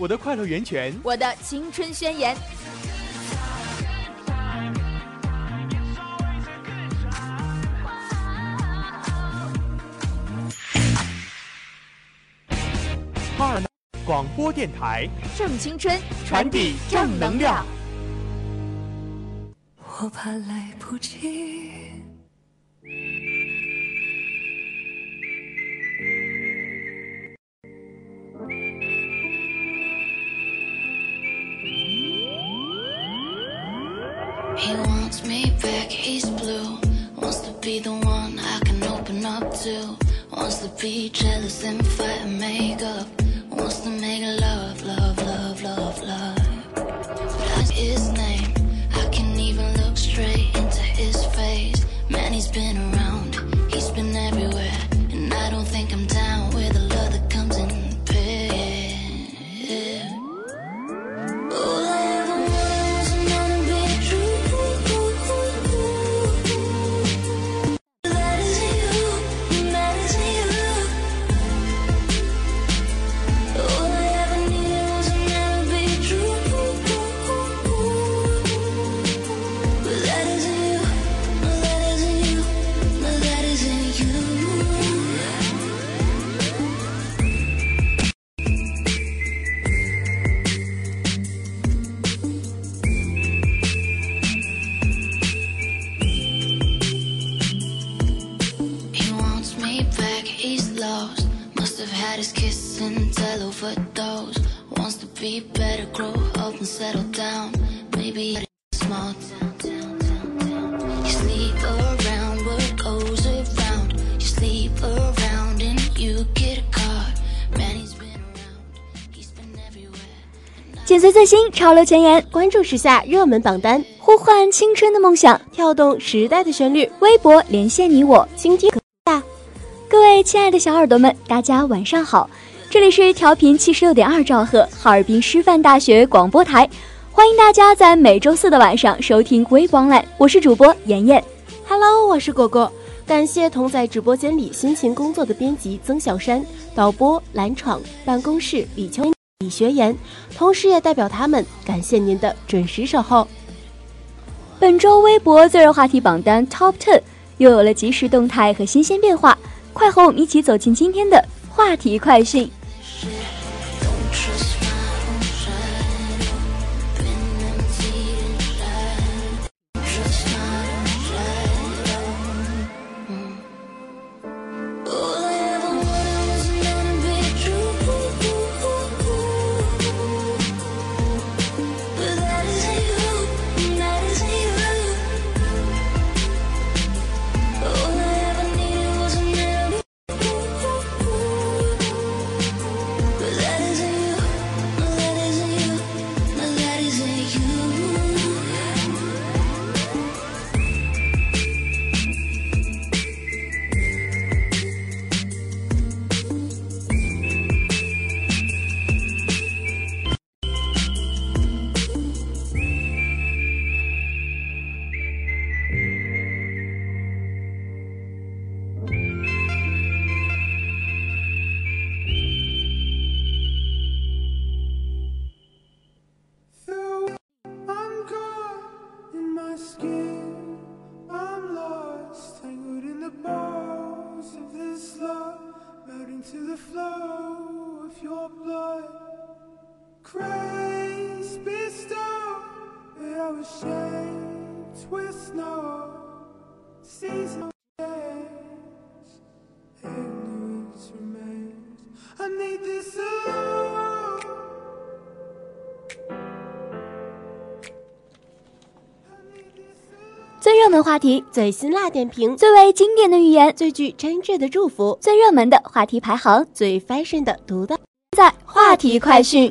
我的快乐源泉，我的青春宣言。哈尔广播电台正青春，传递正能量。我怕来不及。Open. Wants to be jealous and fight and make up. Wants to make a love, love, love, love, love. But I his name. I can even look straight into his face. Man, he's been around, he's been everywhere. And I don't think I'm down 潮流前沿，关注时下热门榜单，呼唤青春的梦想，跳动时代的旋律，微博连线你我。倾听大。各位亲爱的小耳朵们，大家晚上好，这里是调频七十六点二兆赫哈尔滨师范大学广播台，欢迎大家在每周四的晚上收听微光览，我是主播妍妍。Hello，我是果果。感谢同在直播间里辛勤工作的编辑曾小山、导播蓝闯、办公室李秋、李学言，同时也代表他们感谢您的准时守候。本周微博最热话题榜单 Top Ten 又有了及时动态和新鲜变化，快和我们一起走进今天的话题快讯。热门话题，最辛辣点评，最为经典的语言，最具真挚的祝福，最热门的话题排行，最 fashion 的独到，在话题快讯。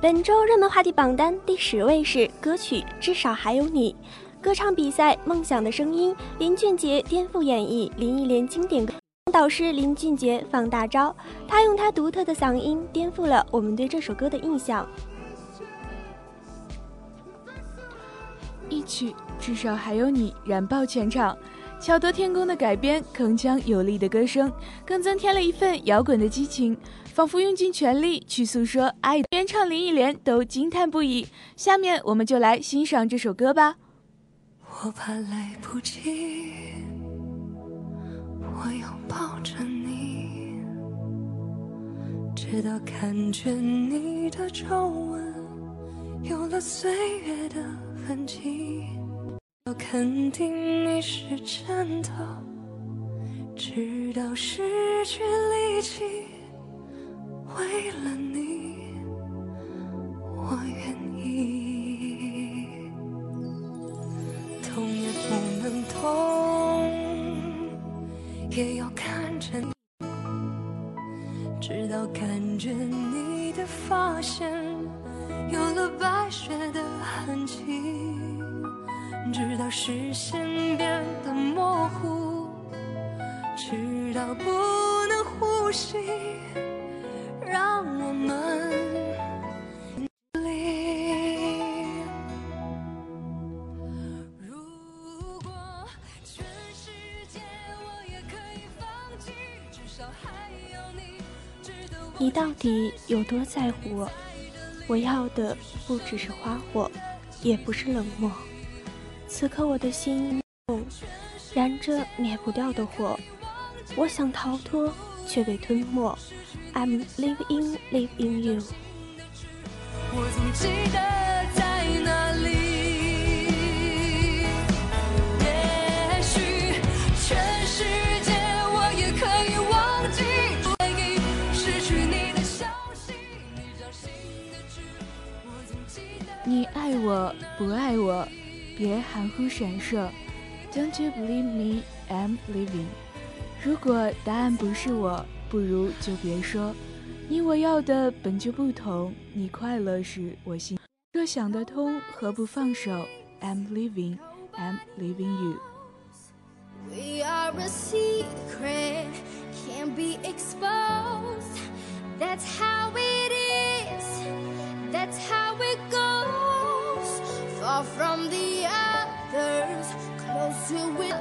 本周热门话题榜单第十位是歌曲《至少还有你》。歌唱比赛《梦想的声音》，林俊杰颠覆演绎林忆莲经典歌。导师林俊杰放大招，他用他独特的嗓音颠覆了我们对这首歌的印象。一曲《至少还有你》燃爆全场，巧夺天工的改编，铿锵有力的歌声，更增添了一份摇滚的激情。仿佛用尽全力去诉说爱，原唱林忆莲都惊叹不已。下面我们就来欣赏这首歌吧。我怕来不及，我要抱着你，直到看见你的皱纹有了岁月的痕迹，要肯定你是真的，直到失去力气。为了你，我愿意，痛也不能痛，也要看着你，直到感觉你的发线有了白雪的痕迹，直到视线变得模糊，直到不能呼吸。让我们离如果全世界我也可以放弃，至少还有你。你到底有多在乎我？我要的不只是花火，也不是冷漠。此刻我的心燃着灭不掉的火，我想逃脱，却被吞没。I'm living, live in you。我总记得在哪里。也许全世界我也可以忘记，失去你的消息，你掌心的痣。我总记得。你爱我不爱我，别含糊闪烁。Don't you believe me? I'm leaving。如果答案不是我，不如就别说。你我要的本就不同，你快乐时我心。若想得通，何不放手？I'm leaving, I'm leaving you. We are a secret, can't be exposed. That's how it is, that's how it goes. Far from the others, close to it.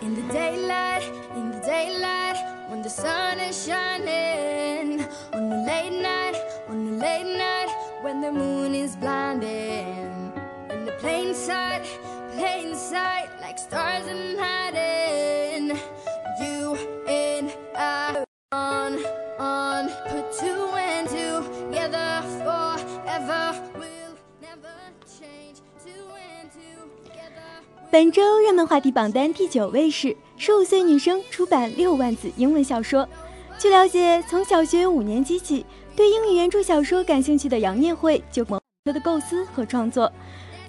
In the daylight, in the daylight, when the sun is shining. On the late night, on the late night, when the moon is blinding. In the plain sight, plain sight, like stars in hiding. 本周热门话题榜单第九位是十五岁女生出版六万字英文小说。据了解，从小学五年级起，对英语原著小说感兴趣的杨念慧就萌她的构思和创作。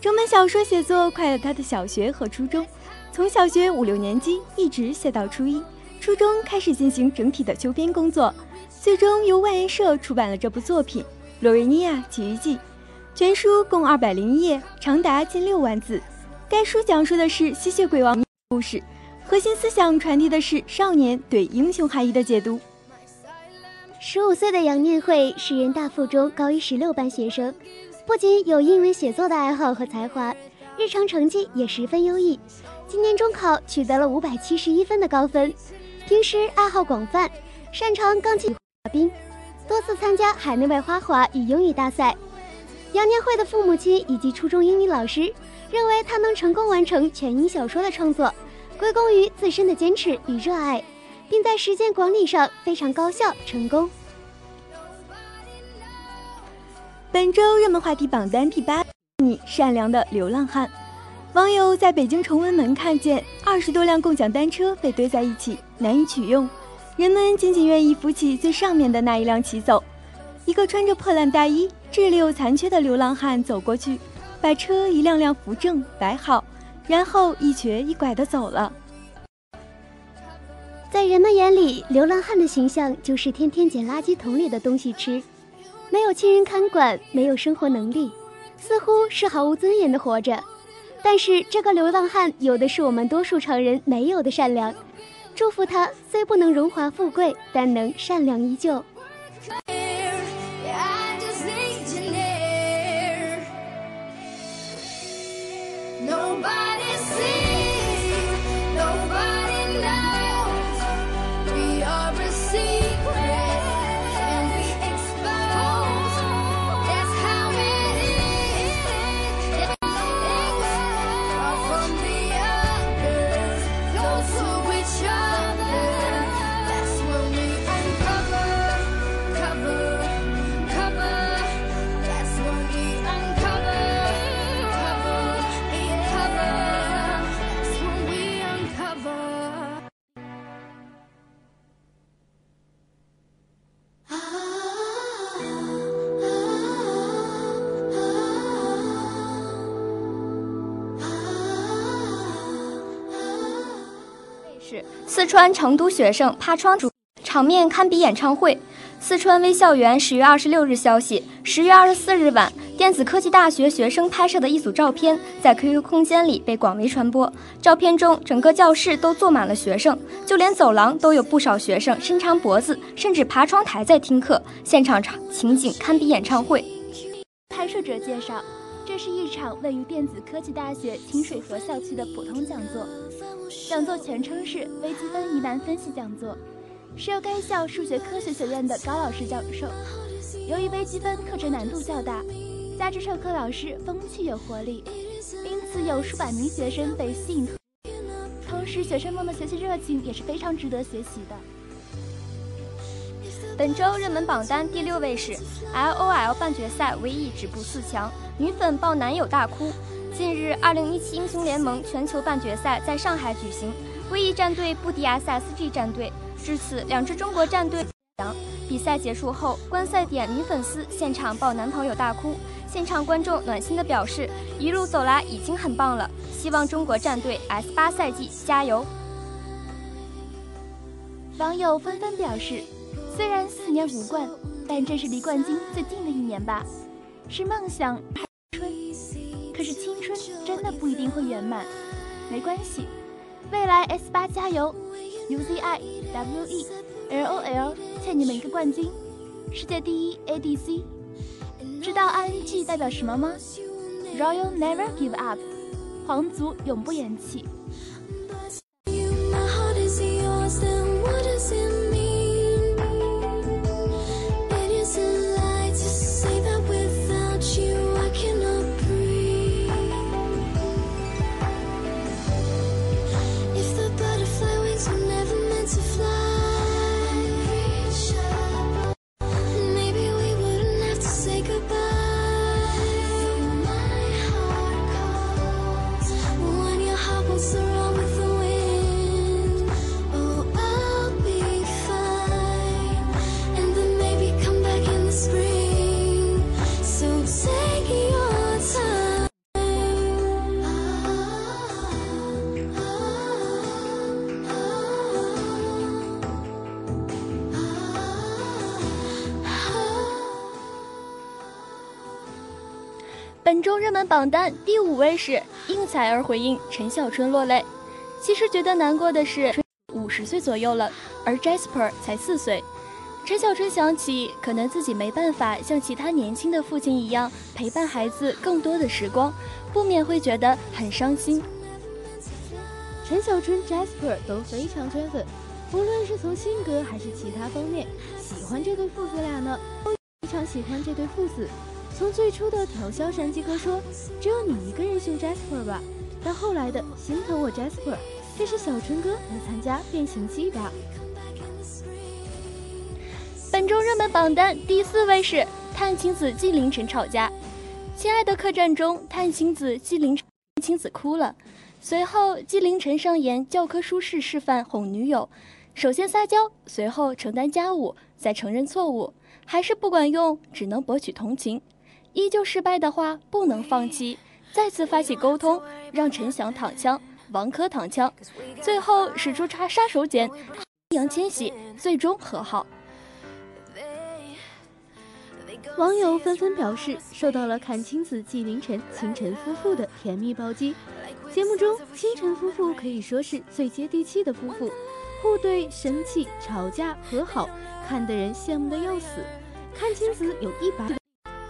整本小说写作快了她的小学和初中，从小学五六年级一直写到初一，初中开始进行整体的修编工作，最终由万言社出版了这部作品《罗瑞尼亚奇遇记》。全书共二百零一页，长达近六万字。该书讲述的是吸血鬼王故事，核心思想传递的是少年对英雄含义的解读。十五岁的杨念慧是人大附中高一十六班学生，不仅有英文写作的爱好和才华，日常成绩也十分优异。今年中考取得了五百七十一分的高分，平时爱好广泛，擅长钢琴、滑冰，多次参加海内外花滑与英语大赛。杨念慧的父母亲以及初中英语老师认为，他能成功完成全英小说的创作，归功于自身的坚持与热爱。并在时间管理上非常高效成功。本周热门话题榜单第八，你善良的流浪汉。网友在北京崇文门看见二十多辆共享单车被堆在一起，难以取用，人们仅仅愿意扶起最上面的那一辆骑走。一个穿着破烂大衣、智力有残缺的流浪汉走过去，把车一辆辆扶正摆好，然后一瘸一拐地走了。在人们眼里，流浪汉的形象就是天天捡垃圾桶里的东西吃，没有亲人看管，没有生活能力，似乎是毫无尊严的活着。但是这个流浪汉有的是我们多数常人没有的善良，祝福他虽不能荣华富贵，但能善良依旧。Nobody 四川成都学生趴窗主场面堪比演唱会。四川微校园十月二十六日消息，十月二十四日晚，电子科技大学学生拍摄的一组照片在 QQ 空间里被广为传播。照片中，整个教室都坐满了学生，就连走廊都有不少学生伸长脖子，甚至爬窗台在听课。现场场情景堪比演唱会。拍摄者介绍，这是一场位于电子科技大学清水河校区的普通讲座。讲座全称是微积分疑难分析讲座，是由该校数学科学学院的高老师教授。由于微积分课程难度较大，加之授课老师风趣有活力，因此有数百名学生被吸引。同时，学生们的学习热情也是非常值得学习的。本周热门榜单第六位是 LOL 半决赛唯一止步四强，女粉抱男友大哭。近日，二零一七英雄联盟全球半决赛在上海举行，威毅战队不敌 SSG 战队，至此两支中国战队。比赛结束后，观赛点女粉丝现场抱男朋友大哭，现场观众暖心的表示：“一路走来已经很棒了，希望中国战队 S 八赛季加油。”网友纷纷表示。虽然四年无冠，但这是离冠军最近的一年吧。是梦想春，可是青真的不一定会圆满。没关系，未来 S 八加油！UZI WE LOL 欠你们一个冠军。世界第一 ADC，知道 ING 代表什么吗？Royal Never Give Up，皇族永不言弃。本周热门榜单第五位是应采儿回应陈小春落泪。其实觉得难过的是，五十岁左右了，而 Jasper 才四岁。陈小春想起，可能自己没办法像其他年轻的父亲一样陪伴孩子更多的时光，不免会觉得很伤心。陈小春、Jasper 都非常圈粉，无论是从性格还是其他方面，喜欢这对父子俩呢，都非常喜欢这对父子。从最初的调笑山鸡哥说只有你一个人凶 Jasper 吧，到后来的心疼我 Jasper，这是小春哥来参加变形记的。本周热门榜单第四位是探晴子纪凌尘吵架。亲爱的客栈中，探晴子纪凌尘晴子哭了，随后纪凌尘上演教科书式示范哄女友，首先撒娇，随后承担家务，再承认错误，还是不管用，只能博取同情。依旧失败的话，不能放弃，再次发起沟通，让陈翔躺枪，王珂躺枪，最后使出杀杀手锏，易烊千玺最终和好。网友纷纷表示，受到了阚清子纪凌尘、清晨夫妇的甜蜜暴击。节目中，清晨夫妇可以说是最接地气的夫妇，互怼、生气、吵架、和好，看得人羡慕的要死。阚清子有一百。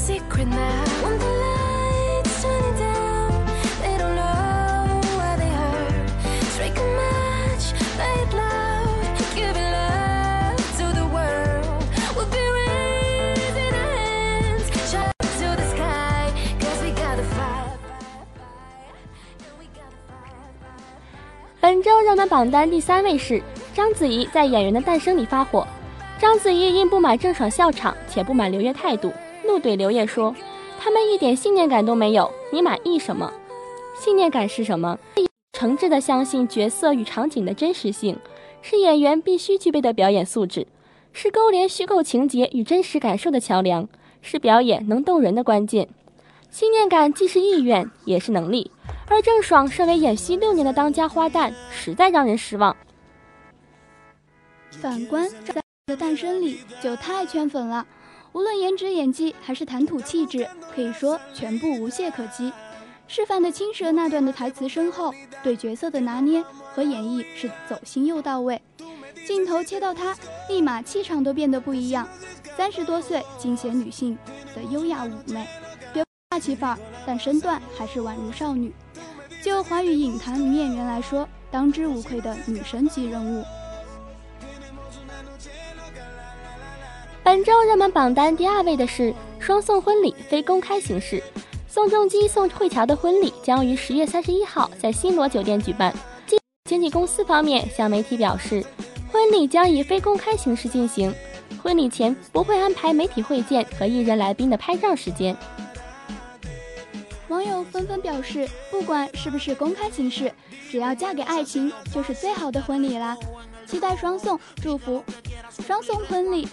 secretly want to let it turn it down，let it know where they hurt。本周热门榜单第三位是章子怡在《演员的诞生》里发火。章子怡因不满郑爽笑场，且不满刘烨态度，怒怼刘烨说：“他们一点信念感都没有，你满意什么？信念感是什么？诚挚的相信角色与场景的真实性，是演员必须具备的表演素质，是勾连虚构情节与真实感受的桥梁，是表演能动人的关键。信念感既是意愿，也是能力。”而郑爽身为演戏六年的当家花旦，实在让人失望。反观在《的诞生》里就太圈粉了，无论颜值、演技还是谈吐气质，可以说全部无懈可击。示范的青蛇那段的台词深厚，对角色的拿捏和演绎是走心又到位。镜头切到她，立马气场都变得不一样。三十多岁，尽显女性的优雅妩媚，别霸气范儿，但身段还是宛如少女。就华语影坛女演员来说，当之无愧的女神级人物。本周热门榜单第二位的是双宋婚礼非公开形式，宋仲基、宋慧乔的婚礼将于十月三十一号在新罗酒店举办。经经纪公司方面向媒体表示，婚礼将以非公开形式进行，婚礼前不会安排媒体会见和艺人来宾的拍照时间。网友纷纷表示，不管是不是公开形式，只要嫁给爱情，就是最好的婚礼啦！期待双宋，祝福双宋婚礼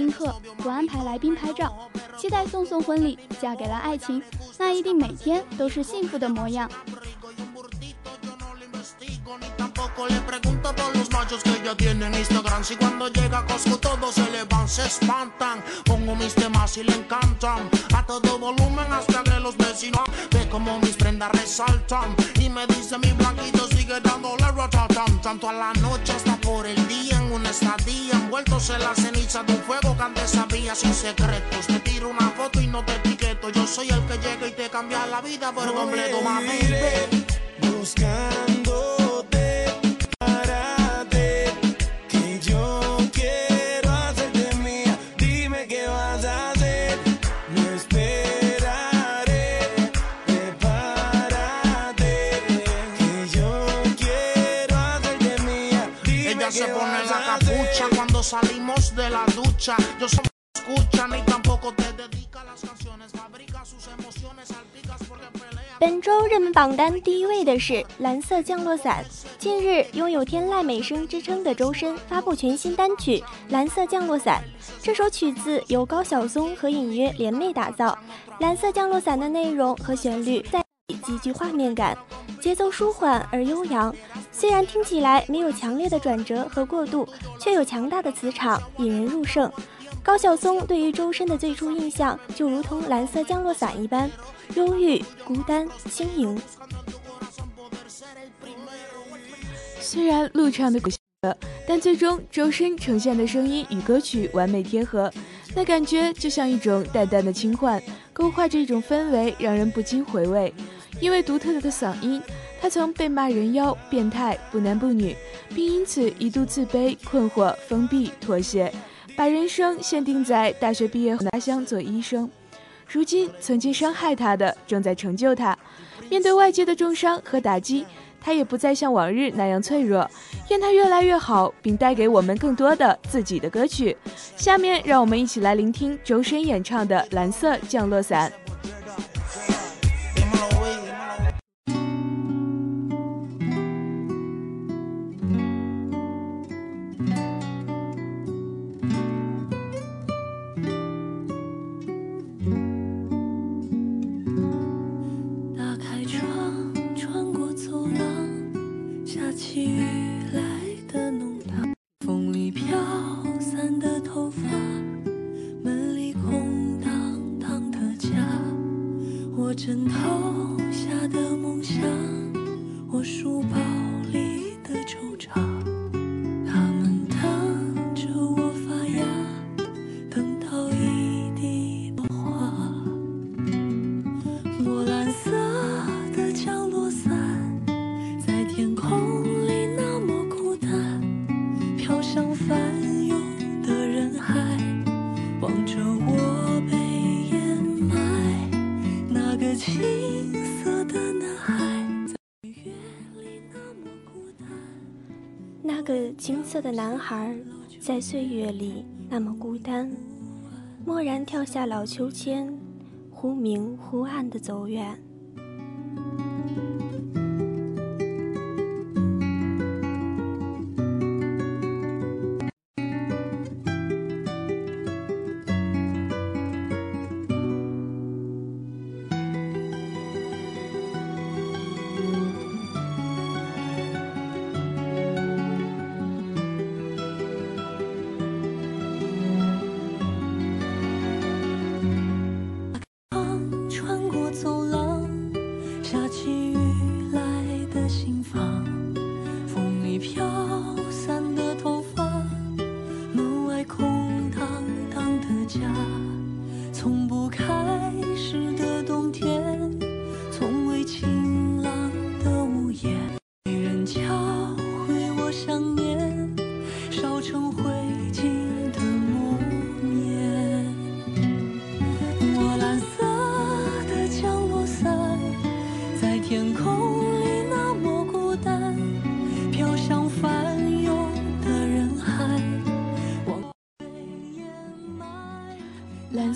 宾客，我安排来宾拍照，期待宋宋婚礼嫁给了爱情，那一定每天都是幸福的模样。le y Y me dice mi blanquito sigue dándole Tanto a la noche hasta por el en una estadía. Envueltos en la ceniza de un fuego que antes sabía sin secretos. Te tiro una foto y no te etiqueto. Yo soy el que llega y te cambia la vida por completo, mami. Buscando 本周热门榜单第一位的是蓝色降落伞。近日，拥有天籁美声之称的周深发布全新单曲《蓝色降落伞》。这首曲子由高晓松和隐约联袂打造。蓝色降落伞的内容和旋律在极具画面感，节奏舒缓而悠扬。虽然听起来没有强烈的转折和过渡，却有强大的磁场，引人入胜。高晓松对于周深的最初印象，就如同蓝色降落伞一般，忧郁、孤单、轻盈。虽然录唱的不，但最终周深呈现的声音与歌曲完美贴合，那感觉就像一种淡淡的轻唤，勾画着一种氛围，让人不禁回味。因为独特的嗓音。他曾被骂人妖、变态、不男不女，并因此一度自卑、困惑、封闭、妥协，把人生限定在大学毕业后家乡做医生。如今，曾经伤害他的正在成就他。面对外界的重伤和打击，他也不再像往日那样脆弱。愿他越来越好，并带给我们更多的自己的歌曲。下面，让我们一起来聆听周深演唱的《蓝色降落伞》。的男孩，在岁月里那么孤单，蓦然跳下老秋千，忽明忽暗的走远。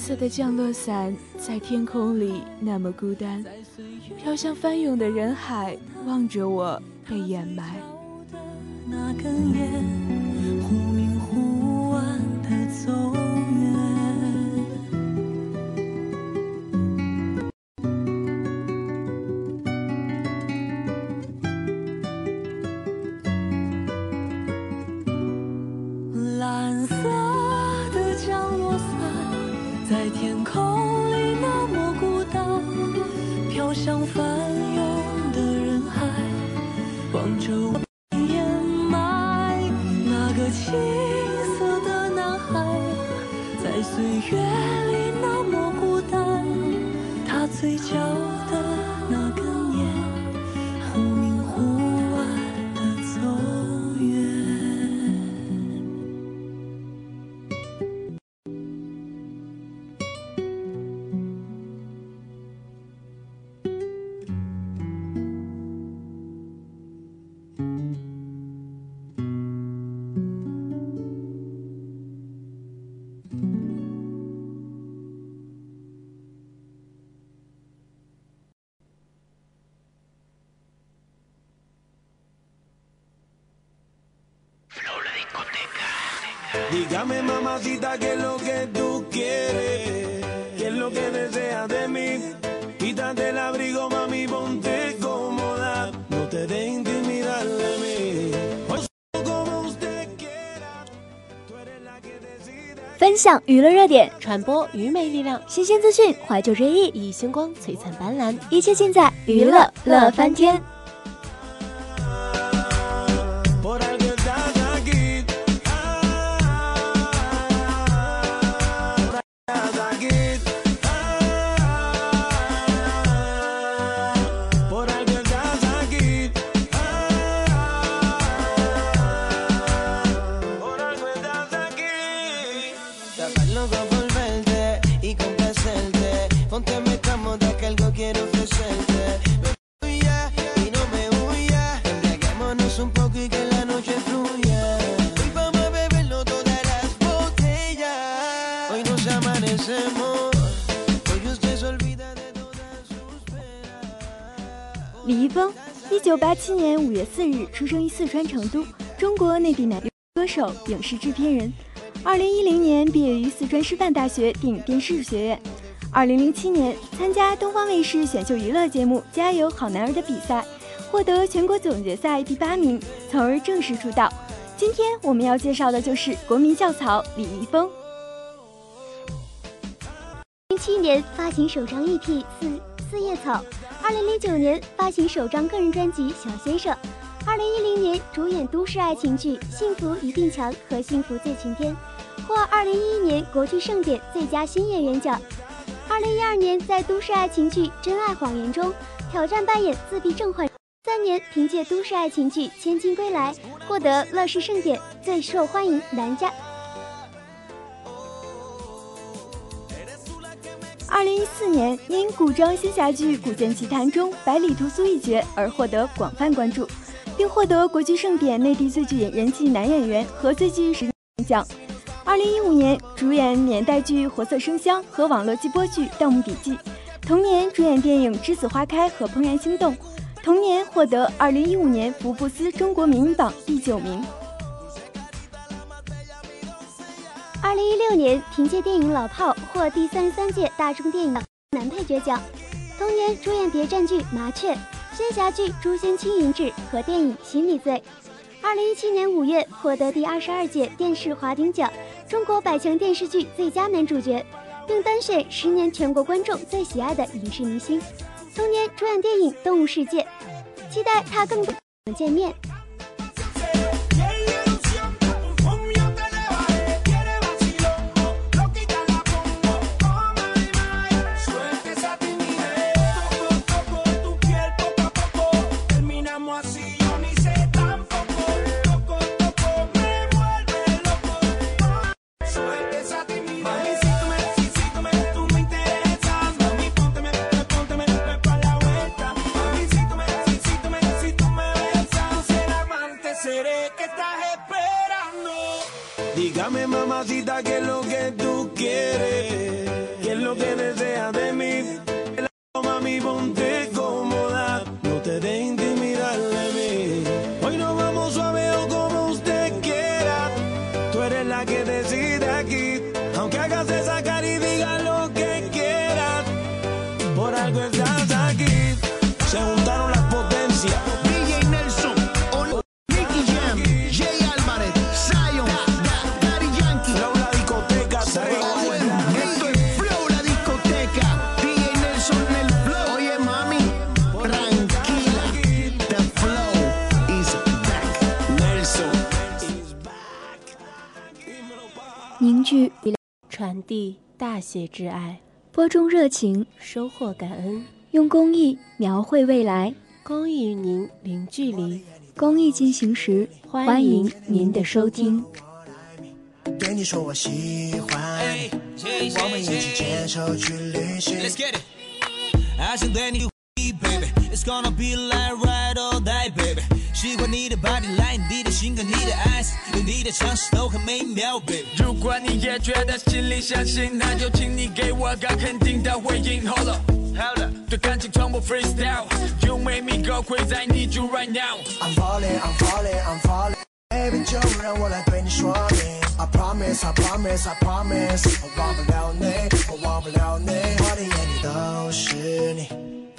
色的降落伞在天空里那么孤单，飘向翻涌的人海，望着我被掩埋。那根烟，在天空里那么孤单，飘向翻涌的人海，望着我。分享娱乐热点，传播愚昧力量，新鲜资讯，怀旧追忆，以星光璀璨斑斓，一切尽在娱乐乐翻天。七年五月四日出生于四川成都，中国内地男歌手、影视制片人。二零一零年毕业于四川师范大学电影电视学院。二零零七年参加东方卫视选秀娱乐节目《加油好男儿》的比赛，获得全国总决赛第八名，从而正式出道。今天我们要介绍的就是国民校草李易峰。零七年发行首张 EP《四四叶草》，二零零九年发行首张个人专辑《小先生》，二零一零年主演都市爱情剧《幸福一定强》和《幸福最晴天》，获二零一一年国剧盛典最佳新演员奖。二零一二年在都市爱情剧《真爱谎言》中挑战扮演自闭症患者。三年凭借都市爱情剧《千金归来》获得乐视盛典最受欢迎男嘉。二零一四年因古装仙侠剧《古剑奇谭》中百里屠苏一角而获得广泛关注，并获得国剧盛典内地最具人气男演员和最具实力奖。二零一五年主演年代剧《活色生香》和网络季播剧《盗墓笔记》，同年主演电影《栀子花开》和《怦然心动》，同年获得二零一五年福布斯中国名人榜第九名。二零一六年凭借电影《老炮》获第三十三届大众电影男配角奖，同年主演谍战剧《麻雀》、仙侠剧《诛仙青云志》和电影《心理罪》。二零一七年五月获得第二十二届电视华鼎奖中国百强电视剧最佳男主角，并当选十年全国观众最喜爱的影视明星。同年主演电影《动物世界》，期待他更多见面。I get 大写之爱，播种热情，收获感恩，用公益描绘未来。公益与您零距离。公益进行时，欢迎您的收听。对你说我喜欢你，我们一起牵手去旅行。Let's get it. 爱上喜欢你的 body line，你的性格，你的 eyes，有你的城市都很美妙，baby。如果你也觉得心里相信，那就请你给我个肯定的回应。Hold up, hold up，对感情从不 freestyle。You make me go crazy, I need you right now。I'm falling, I'm falling, I'm falling。Baby，就让我来对你说明。I promise, I promise, I promise。我忘不了你，我忘不了你。我的眼里都是你，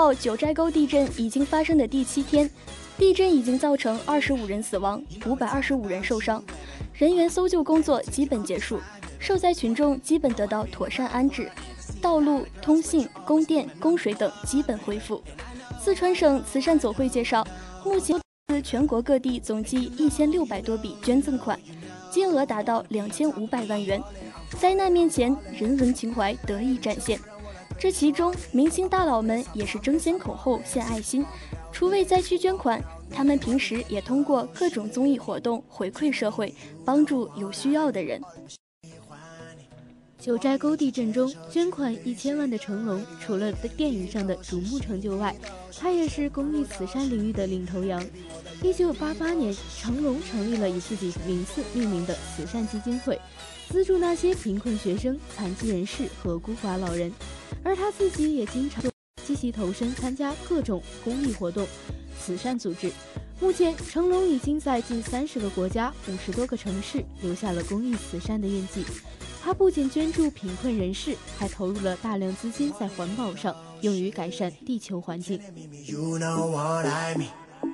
号九寨沟地震已经发生的第七天，地震已经造成二十五人死亡，五百二十五人受伤，人员搜救工作基本结束，受灾群众基本得到妥善安置，道路、通信、供电、供水等基本恢复。四川省慈善总会介绍，目前自全国各地总计一千六百多笔捐赠款，金额达到两千五百万元。灾难面前，人文情怀得以展现。这其中，明星大佬们也是争先恐后献爱心，除为灾区捐款，他们平时也通过各种综艺活动回馈社会，帮助有需要的人。九寨沟地震中捐款一千万的成龙，除了电影上的瞩目成就外，他也是公益慈善领域的领头羊。一九八八年，成龙成立了以自己名字命名的慈善基金会，资助那些贫困学生、残疾人士和孤寡老人。而他自己也经常积极投身参加各种公益活动、慈善组织。目前，成龙已经在近三十个国家、五十多个城市留下了公益慈善的印记。他不仅捐助贫困人士，还投入了大量资金在环保上，用于改善地球环境。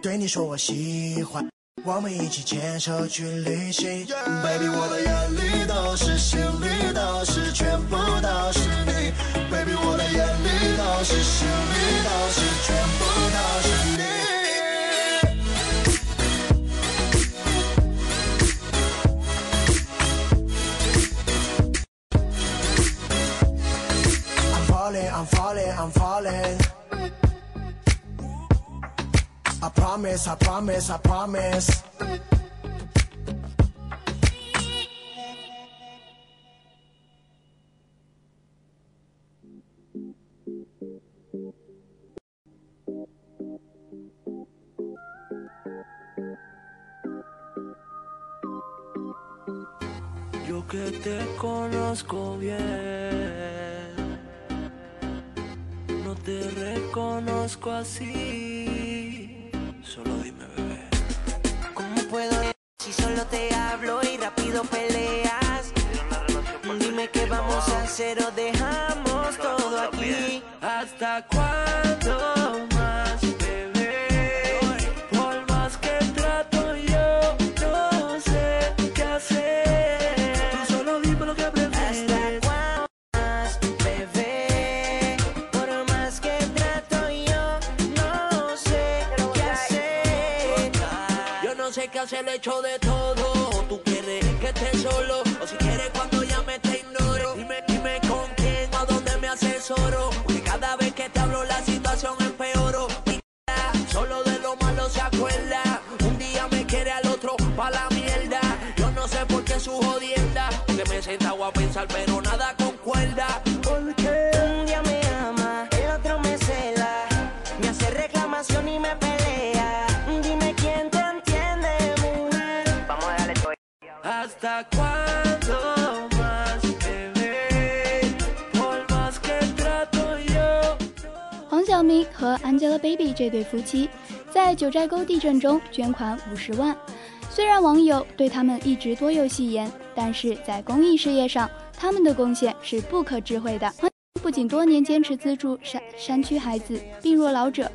对你说我喜欢，我们一起牵手去旅行。Baby，我的眼里都是，心里都是，全部都是你。Baby，我的眼里都是，心里都是，全部 promise, I promise, I promise. Yo que te conozco bien, no te reconozco así. Te hablo y rápido peleas? Dime qué vamos a hacer o dejamos todo aquí. ¿Hasta cuándo sé qué hacer, le echo de todo. Tú quieres que esté solo, o si quieres cuando llame te ignoro. Dime, dime con quién o dónde me asesoro. Porque cada vez que te hablo la situación. Mi cara Solo de lo malo se acuerda. Un día me quiere al otro pa' la mierda. Yo no sé en su jodienda. Que me sentado a pensar, pero 黄晓明和 Angelababy 这对夫妻在九寨沟地震中捐款五十万。虽然网友对他们一直多有戏言，但是在公益事业上，他们的贡献是不可置喙的。不仅多年坚持资助山山区孩子、病弱老者，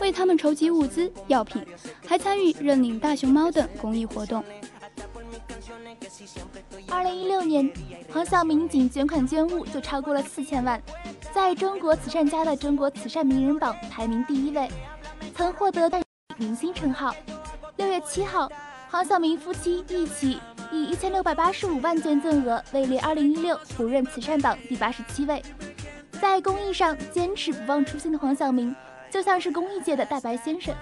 为他们筹集物资、药品，还参与认领大熊猫等公益活动。二零一六年，黄晓明仅捐款捐物就超过了四千万，在中国慈善家的中国慈善名人榜排名第一位，曾获得明星称号。六月七号，黄晓明夫妻一起以一千六百八十五万捐赠额位列二零一六胡润慈善榜第八十七位。在公益上坚持不忘初心的黄晓明，就像是公益界的大白先生。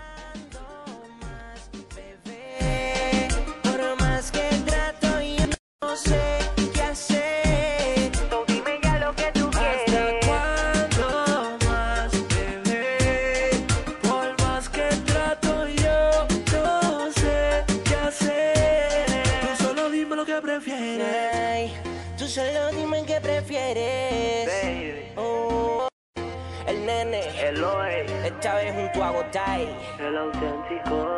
El auténtico.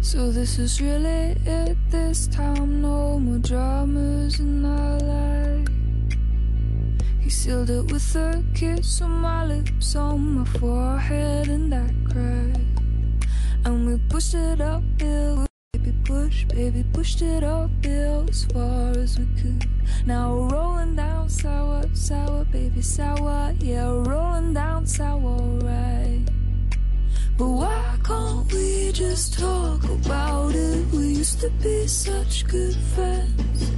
So this is really it this time. No more dramas in our life. He sealed it with a kiss on my lips, on my forehead, and I cried. And we pushed it uphill. Baby, push, baby, pushed it uphill as far as we could. Now we're rolling down sour, sour, baby, sour. Yeah, rolling down sour, right? But why can't we just talk about it? We used to be such good friends.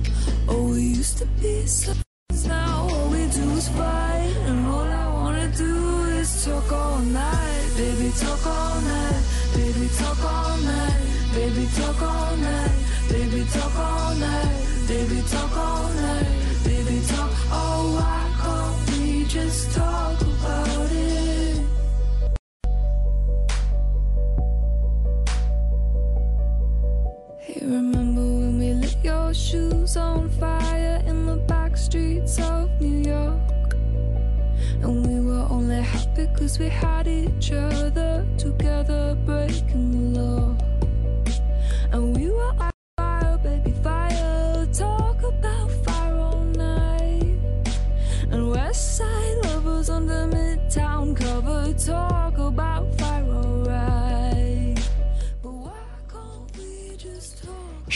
Oh, we used to be such friends. Now all we do is fight, and all I wanna do is talk all night. Baby, talk all night. Baby, talk all night. Baby, talk all night. Baby, talk all night. Baby, talk all night. Baby, talk. Oh, why can't we just talk shoes on fire in the back streets of New York? And we were only happy cause we had each other together breaking the law. And we were on fire, baby, fire. Talk about fire all night. And West Side lovers under Midtown cover. Talk about fire, alright.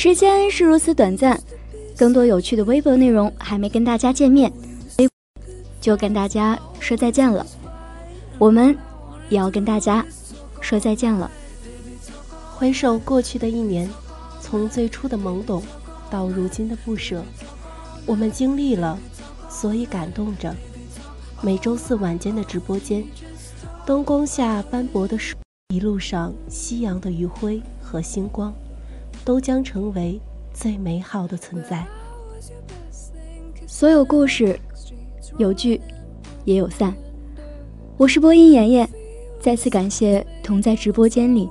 时间是如此短暂，更多有趣的微博内容还没跟大家见面，就跟大家说再见了。我们也要跟大家说再见了。回首过去的一年，从最初的懵懂到如今的不舍，我们经历了，所以感动着。每周四晚间的直播间，灯光下斑驳的树，一路上夕阳的余晖和星光，都将成为最美好的存在。所有故事有聚，也有散。我是播音妍妍，再次感谢同在直播间里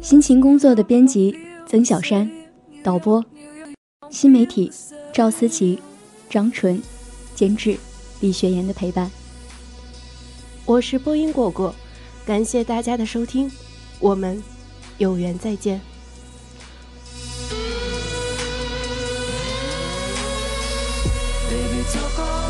辛勤工作的编辑曾小山、导播新媒体赵思琪、张纯、监制李学言的陪伴。我是播音果果，感谢大家的收听，我们有缘再见。そこ